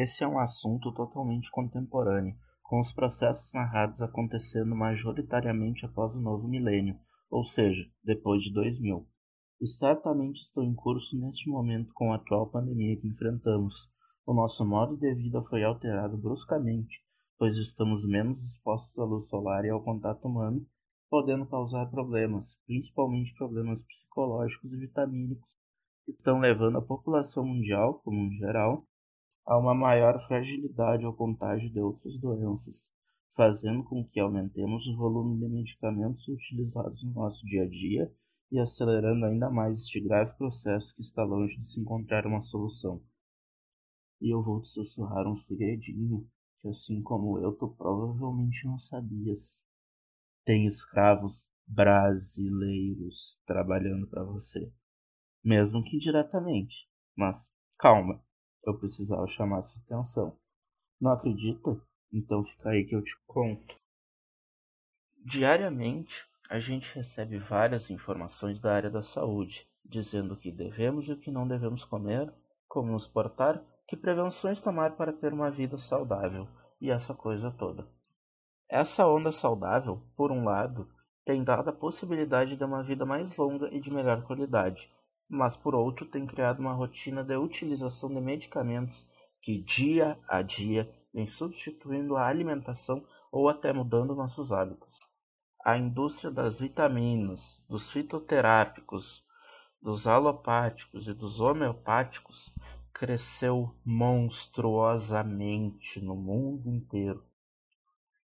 Esse é um assunto totalmente contemporâneo, com os processos narrados acontecendo majoritariamente após o novo milênio, ou seja, depois de 2000, e certamente estão em curso neste momento com a atual pandemia que enfrentamos. O nosso modo de vida foi alterado bruscamente, pois estamos menos expostos à luz solar e ao contato humano, podendo causar problemas, principalmente problemas psicológicos e vitamínicos, que estão levando a população mundial, como em geral, a uma maior fragilidade ao contágio de outras doenças, fazendo com que aumentemos o volume de medicamentos utilizados no nosso dia a dia e acelerando ainda mais este grave processo que está longe de se encontrar uma solução. E eu vou te sussurrar um segredinho que, assim como eu, tu provavelmente não sabias. Tem escravos brasileiros trabalhando para você, mesmo que indiretamente. Mas calma, eu precisava chamar essa atenção. Não acredita? Então fica aí que eu te conto. Diariamente, a gente recebe várias informações da área da saúde, dizendo o que devemos e o que não devemos comer, como nos portar, que prevenções tomar para ter uma vida saudável e essa coisa toda. Essa onda saudável, por um lado, tem dado a possibilidade de uma vida mais longa e de melhor qualidade, mas por outro tem criado uma rotina de utilização de medicamentos que dia a dia vem substituindo a alimentação ou até mudando nossos hábitos. A indústria das vitaminas, dos fitoterápicos, dos alopáticos e dos homeopáticos cresceu monstruosamente no mundo inteiro.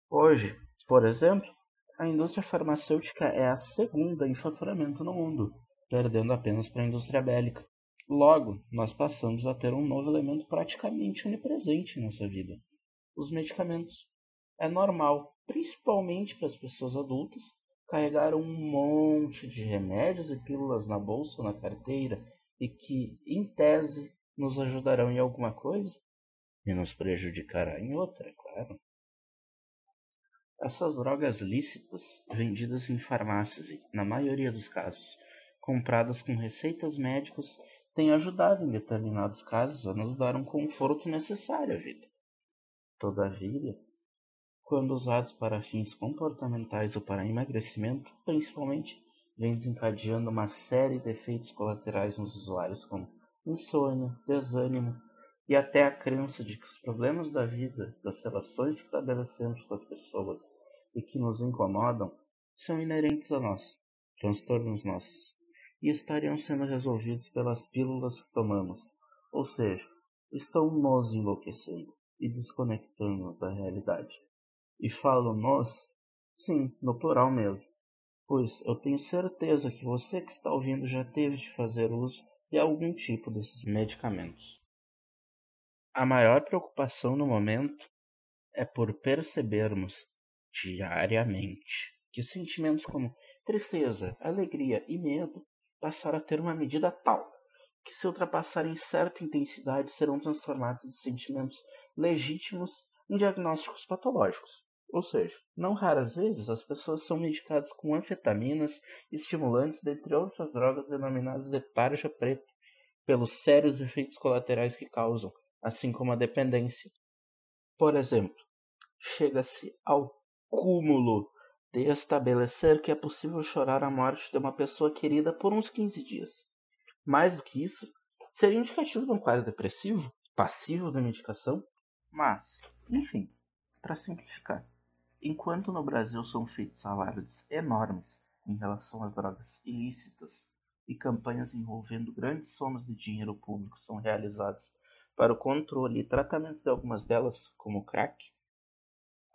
Hoje, por exemplo, a indústria farmacêutica é a segunda em faturamento no mundo perdendo apenas para a indústria bélica. Logo, nós passamos a ter um novo elemento praticamente onipresente em nossa vida: os medicamentos. É normal, principalmente para as pessoas adultas, carregar um monte de remédios e pílulas na bolsa ou na carteira e que, em tese, nos ajudarão em alguma coisa e nos prejudicará em outra, é claro. Essas drogas lícitas, vendidas em farmácias e, na maioria dos casos, compradas com receitas médicas têm ajudado em determinados casos a nos dar um conforto necessário à vida. Todavia, quando usados para fins comportamentais ou para emagrecimento, principalmente, vem desencadeando uma série de efeitos colaterais nos usuários, como insônia, desânimo e até a crença de que os problemas da vida, das relações que estabelecemos com as pessoas e que nos incomodam, são inerentes a nós, transtornos nossos e estariam sendo resolvidos pelas pílulas que tomamos, ou seja, estão nos enlouquecendo e desconectando-nos da realidade. E falo nós, sim, no plural mesmo, pois eu tenho certeza que você que está ouvindo já teve de fazer uso de algum tipo desses medicamentos. A maior preocupação no momento é por percebermos diariamente que sentimentos como tristeza, alegria e medo passaram a ter uma medida tal que, se ultrapassarem certa intensidade, serão transformados de sentimentos legítimos em diagnósticos patológicos. Ou seja, não raras vezes as pessoas são medicadas com anfetaminas, estimulantes, dentre outras drogas denominadas de tarja preta, pelos sérios efeitos colaterais que causam, assim como a dependência. Por exemplo, chega-se ao cúmulo de estabelecer que é possível chorar a morte de uma pessoa querida por uns 15 dias. Mais do que isso, seria indicativo de um quadro depressivo, passivo da medicação. Mas, enfim, para simplificar, enquanto no Brasil são feitos alardes enormes em relação às drogas ilícitas e campanhas envolvendo grandes somas de dinheiro público são realizadas para o controle e tratamento de algumas delas, como o crack,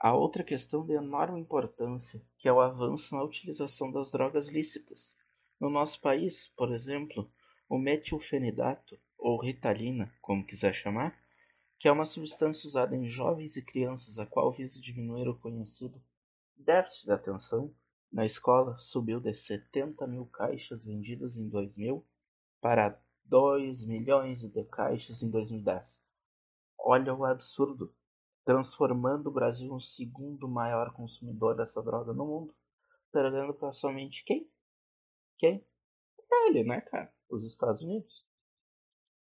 Há outra questão de enorme importância, que é o avanço na utilização das drogas lícitas. No nosso país, por exemplo, o metilfenidato, ou ritalina, como quiser chamar, que é uma substância usada em jovens e crianças a qual visa diminuir o conhecido déficit de atenção, na escola subiu de 70 mil caixas vendidas em 2000 para 2 milhões de caixas em 2010. Olha o absurdo transformando o Brasil no segundo maior consumidor dessa droga no mundo, perdendo para somente quem? Quem? Ele, né, cara? Os Estados Unidos.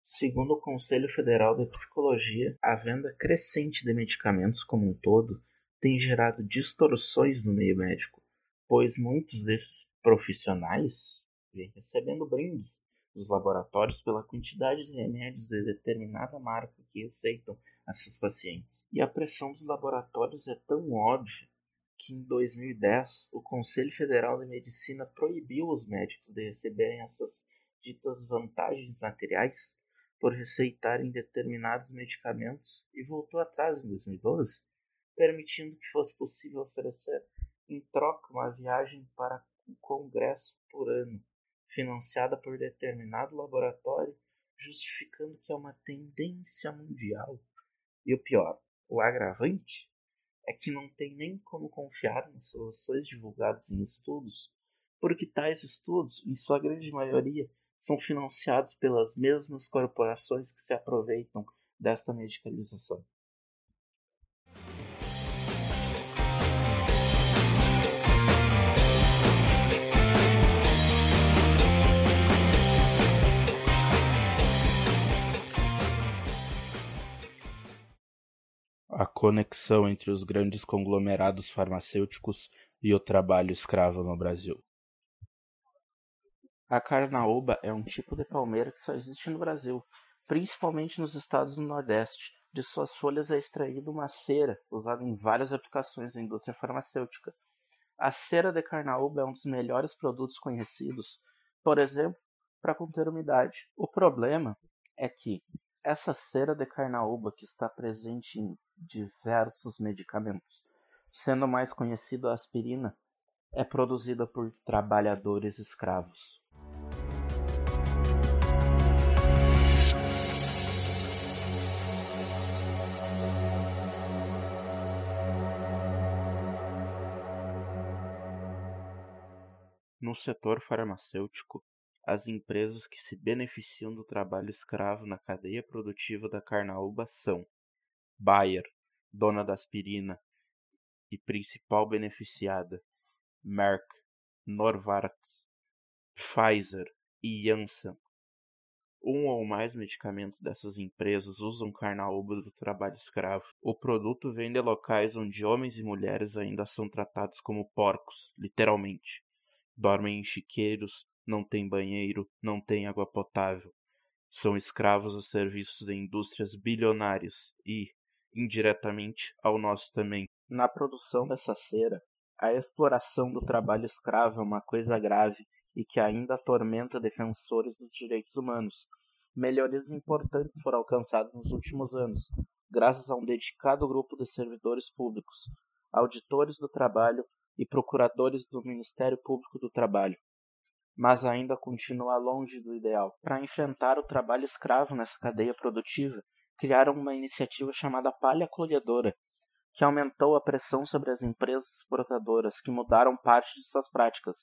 Segundo o Conselho Federal de Psicologia, a venda crescente de medicamentos como um todo tem gerado distorções no meio médico, pois muitos desses profissionais vêm recebendo brindes dos laboratórios pela quantidade de remédios de determinada marca que receitam a seus pacientes. E a pressão dos laboratórios é tão óbvia que em 2010 o Conselho Federal de Medicina proibiu os médicos de receberem essas ditas vantagens materiais por receitarem determinados medicamentos e voltou atrás em 2012, permitindo que fosse possível oferecer em troca uma viagem para um congresso por ano financiada por determinado laboratório, justificando que é uma tendência mundial. E o pior, o agravante, é que não tem nem como confiar nas soluções divulgadas em estudos, porque tais estudos, em sua grande maioria, são financiados pelas mesmas corporações que se aproveitam desta medicalização. Conexão entre os grandes conglomerados farmacêuticos e o trabalho escravo no Brasil. A carnaúba é um tipo de palmeira que só existe no Brasil, principalmente nos estados do Nordeste. De suas folhas é extraída uma cera usada em várias aplicações da indústria farmacêutica. A cera de carnaúba é um dos melhores produtos conhecidos, por exemplo, para conter umidade. O problema é que essa cera de carnaúba que está presente em diversos medicamentos, sendo mais conhecido a aspirina, é produzida por trabalhadores escravos. No setor farmacêutico, as empresas que se beneficiam do trabalho escravo na cadeia produtiva da carnaúba são Bayer, dona da aspirina e principal beneficiada, Merck, Novartis, Pfizer e Janssen. Um ou mais medicamentos dessas empresas usam carnaúba do trabalho escravo. O produto vem de locais onde homens e mulheres ainda são tratados como porcos, literalmente. Dormem em chiqueiros, não têm banheiro, não têm água potável. São escravos aos serviços de indústrias bilionárias e, indiretamente, ao nosso também. Na produção dessa cera, a exploração do trabalho escravo é uma coisa grave e que ainda atormenta defensores dos direitos humanos. Melhorias importantes foram alcançadas nos últimos anos, graças a um dedicado grupo de servidores públicos, auditores do trabalho e procuradores do Ministério Público do Trabalho, mas ainda continua longe do ideal. Para enfrentar o trabalho escravo nessa cadeia produtiva, criaram uma iniciativa chamada Palha Colhedora, que aumentou a pressão sobre as empresas exportadoras, que mudaram parte de suas práticas,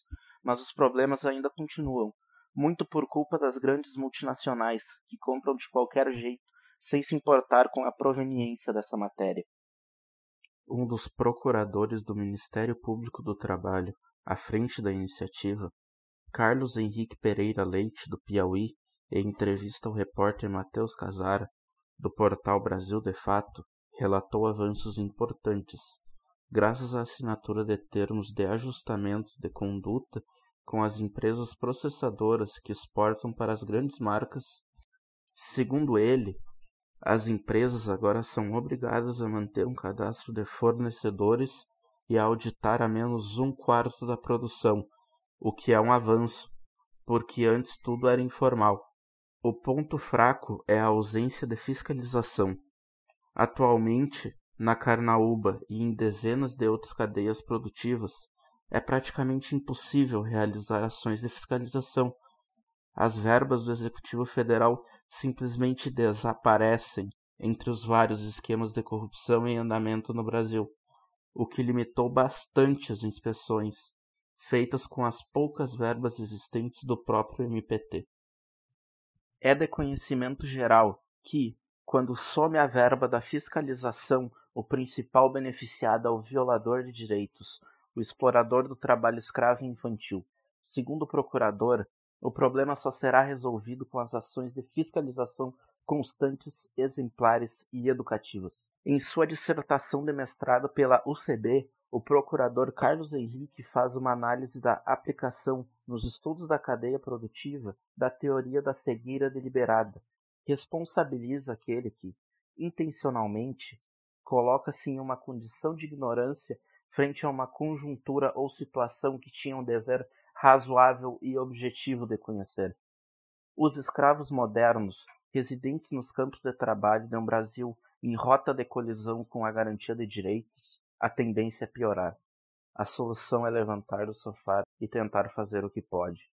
mas os problemas ainda continuam, muito por culpa das grandes multinacionais, que compram de qualquer jeito, sem se importar com a proveniência dessa matéria. Um dos procuradores do Ministério Público do Trabalho, à frente da iniciativa, Carlos Henrique Pereira Leite, do Piauí, em entrevista ao repórter Matheus Casara, do portal Brasil de Fato, relatou avanços importantes, graças à assinatura de termos de ajustamento de conduta com as empresas processadoras que exportam para as grandes marcas. Segundo ele, as empresas agora são obrigadas a manter um cadastro de fornecedores e a auditar a menos um quarto da produção, o que é um avanço, porque antes tudo era informal. O ponto fraco é a ausência de fiscalização. Atualmente, na Carnaúba e em dezenas de outras cadeias produtivas, é praticamente impossível realizar ações de fiscalização. As verbas do Executivo Federal simplesmente desaparecem entre os vários esquemas de corrupção em andamento no Brasil, o que limitou bastante as inspeções feitas com as poucas verbas existentes do próprio MPT. É de conhecimento geral que, quando some a verba da fiscalização, o principal beneficiado é o violador de direitos, o explorador do trabalho escravo infantil. Segundo o procurador, O problema só será resolvido com as ações de fiscalização constantes, exemplares e educativas. Em sua dissertação de mestrado pela UCB, o procurador Carlos Henrique faz uma análise da aplicação nos estudos da cadeia produtiva da teoria da cegueira deliberada. Responsabiliza aquele que, intencionalmente, coloca-se em uma condição de ignorância frente a uma conjuntura ou situação que tinha um dever razoável e objetivo de conhecer. Os escravos modernos residentes nos campos de trabalho de um Brasil em rota de colisão com a garantia de direitos, a tendência é piorar. A solução é levantar do sofá e tentar fazer o que pode.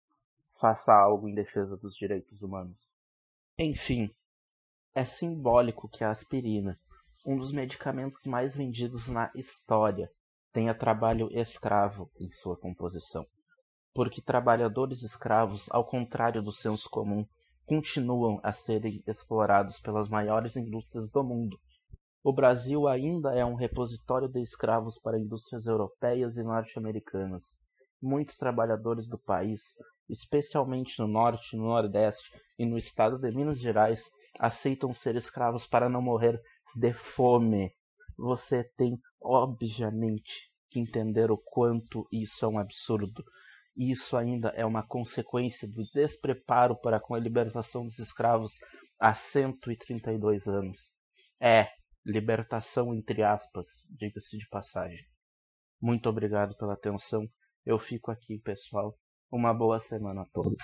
Faça algo em defesa dos direitos humanos. Enfim, é simbólico que a aspirina, um dos medicamentos mais vendidos na história, tenha trabalho escravo em sua composição. Porque trabalhadores escravos, ao contrário do senso comum, continuam a serem explorados pelas maiores indústrias do mundo. O Brasil ainda é um repositório de escravos para indústrias europeias e norte-americanas. Muitos trabalhadores do país, especialmente no norte, no nordeste e no estado de Minas Gerais, aceitam ser escravos para não morrer de fome. Você tem, obviamente, que entender o quanto isso é um absurdo. Isso ainda é uma consequência do despreparo para com a libertação dos escravos há 132 anos. É, libertação entre aspas, diga-se de passagem. Muito obrigado pela atenção. Eu fico aqui, pessoal. Uma boa semana a todos.